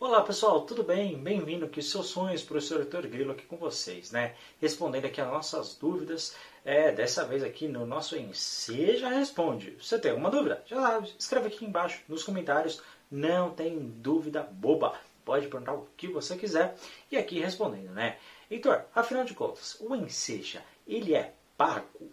Olá pessoal, tudo bem? Bem-vindo aqui, seus sonhos, professor Heitor Grilo aqui com vocês, né? Respondendo aqui as nossas dúvidas, é, dessa vez aqui no nosso Enseja Responde. Você tem alguma dúvida? Já escreve aqui embaixo nos comentários, não tem dúvida boba. Pode perguntar o que você quiser e aqui respondendo, né? Heitor, afinal de contas, o Enseja, ele é pago?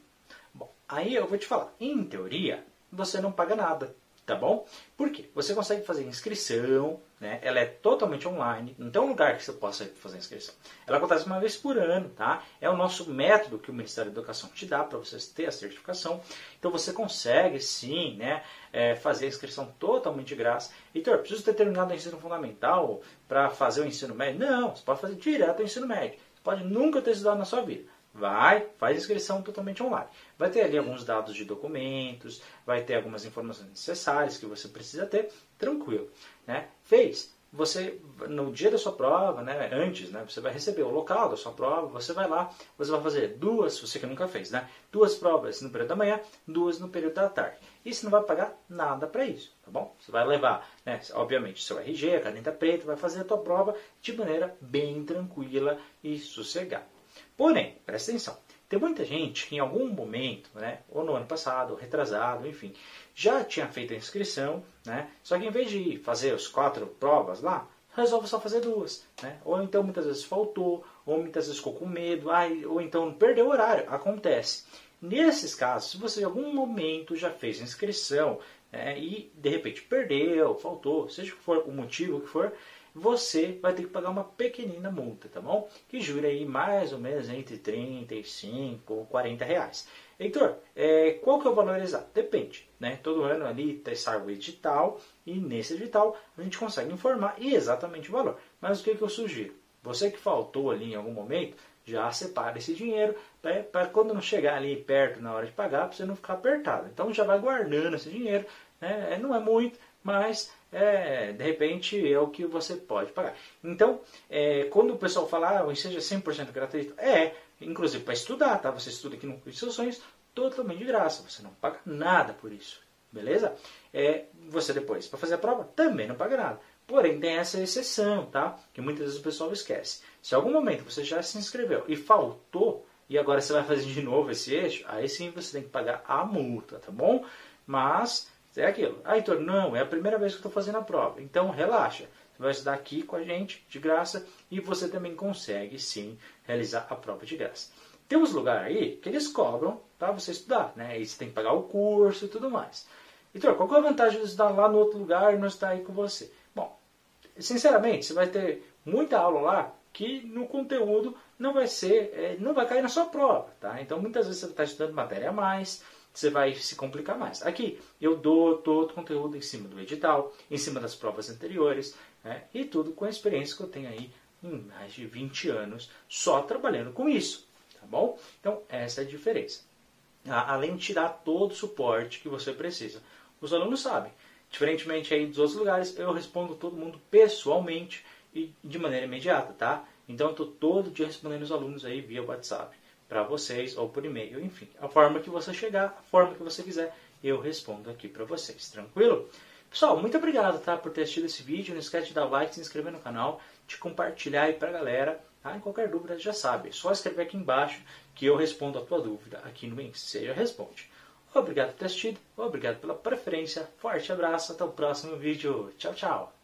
Bom, aí eu vou te falar, em teoria, você não paga nada, tá bom? Por quê? Você consegue fazer inscrição, né? Ela é totalmente online, não tem um lugar que você possa fazer inscrição. Ela acontece uma vez por ano, tá? É o nosso método que o Ministério da Educação te dá para você ter a certificação. Então você consegue sim, né? É, fazer a inscrição totalmente de graça. Heitor, preciso ter terminado o ensino fundamental para fazer o ensino médio? Não, você pode fazer direto o ensino médio. Você pode nunca ter estudado na sua vida. Vai, faz inscrição totalmente online. Vai ter ali alguns dados de documentos, vai ter algumas informações necessárias que você precisa ter, tranquilo. Né? Fez, você no dia da sua prova, né, antes, né, você vai receber o local da sua prova, você vai lá, você vai fazer duas, você que nunca fez, né, duas provas no período da manhã, duas no período da tarde. E você não vai pagar nada para isso, tá bom? Você vai levar, né, obviamente, seu RG, a caneta preta, vai fazer a tua prova de maneira bem tranquila e sossegada. Porém, presta atenção, tem muita gente que em algum momento, né, ou no ano passado, ou retrasado, enfim, já tinha feito a inscrição, né, só que em vez de fazer as quatro provas lá, resolve só fazer duas. Né? Ou então muitas vezes faltou, ou muitas vezes ficou com medo, ai, ou então perdeu o horário. Acontece. Nesses casos, se você em algum momento já fez a inscrição né, e de repente perdeu, faltou, seja for o motivo que for, você vai ter que pagar uma pequenina multa, tá bom? Que jura aí mais ou menos entre 35 ou 40 reais. Heitor, é, qual que é o valor exato? Depende, né? Todo ano ali sai o edital e nesse edital a gente consegue informar exatamente o valor. Mas o que, que eu sugiro? Você que faltou ali em algum momento, já separa esse dinheiro para quando não chegar ali perto na hora de pagar, para você não ficar apertado. Então já vai guardando esse dinheiro, né? É, não é muito, mas é, de repente é o que você pode pagar. Então, é, quando o pessoal fala, ah, seja 100% gratuito, é, inclusive para estudar, tá? Você estuda aqui no Curso de Seus Sonhos totalmente de graça, você não paga nada por isso, beleza? É, você depois, para fazer a prova, também não paga nada. Porém, tem essa exceção, tá? Que muitas vezes o pessoal esquece. Se em algum momento você já se inscreveu e faltou, e agora você vai fazer de novo esse eixo, aí sim você tem que pagar a multa, tá bom? Mas é aquilo. Ah, Heitor, não, é a primeira vez que estou fazendo a prova. Então, relaxa. Você vai estudar aqui com a gente, de graça, e você também consegue, sim, realizar a prova de graça. Tem uns lugares aí que eles cobram para você estudar, né? E você tem que pagar o curso e tudo mais. Heitor, qual é a vantagem de estudar lá no outro lugar e não estar aí com você? Sinceramente, você vai ter muita aula lá que no conteúdo não vai ser, é, não vai cair na sua prova, tá? Então, muitas vezes você está estudando matéria a mais, você vai se complicar mais. Aqui eu dou todo o conteúdo em cima do edital, em cima das provas anteriores, né? e tudo com a experiência que eu tenho aí em mais de 20 anos só trabalhando com isso, tá bom? Então essa é a diferença. Além de te dar todo o suporte que você precisa. Os alunos sabem. Diferentemente aí dos outros lugares, eu respondo todo mundo pessoalmente e de maneira imediata, tá? Então eu estou todo dia respondendo os alunos aí via WhatsApp para vocês ou por e-mail, enfim, a forma que você chegar, a forma que você quiser, eu respondo aqui para vocês, tranquilo? Pessoal, muito obrigado tá, por ter assistido esse vídeo. Não esquece de dar like, se inscrever no canal, de compartilhar aí para a galera. Tá? Em qualquer dúvida, já sabe, é só escrever aqui embaixo que eu respondo a tua dúvida aqui no Seja Responde. Obrigado por ter assistido, obrigado pela preferência, forte abraço, até o próximo vídeo. Tchau, tchau!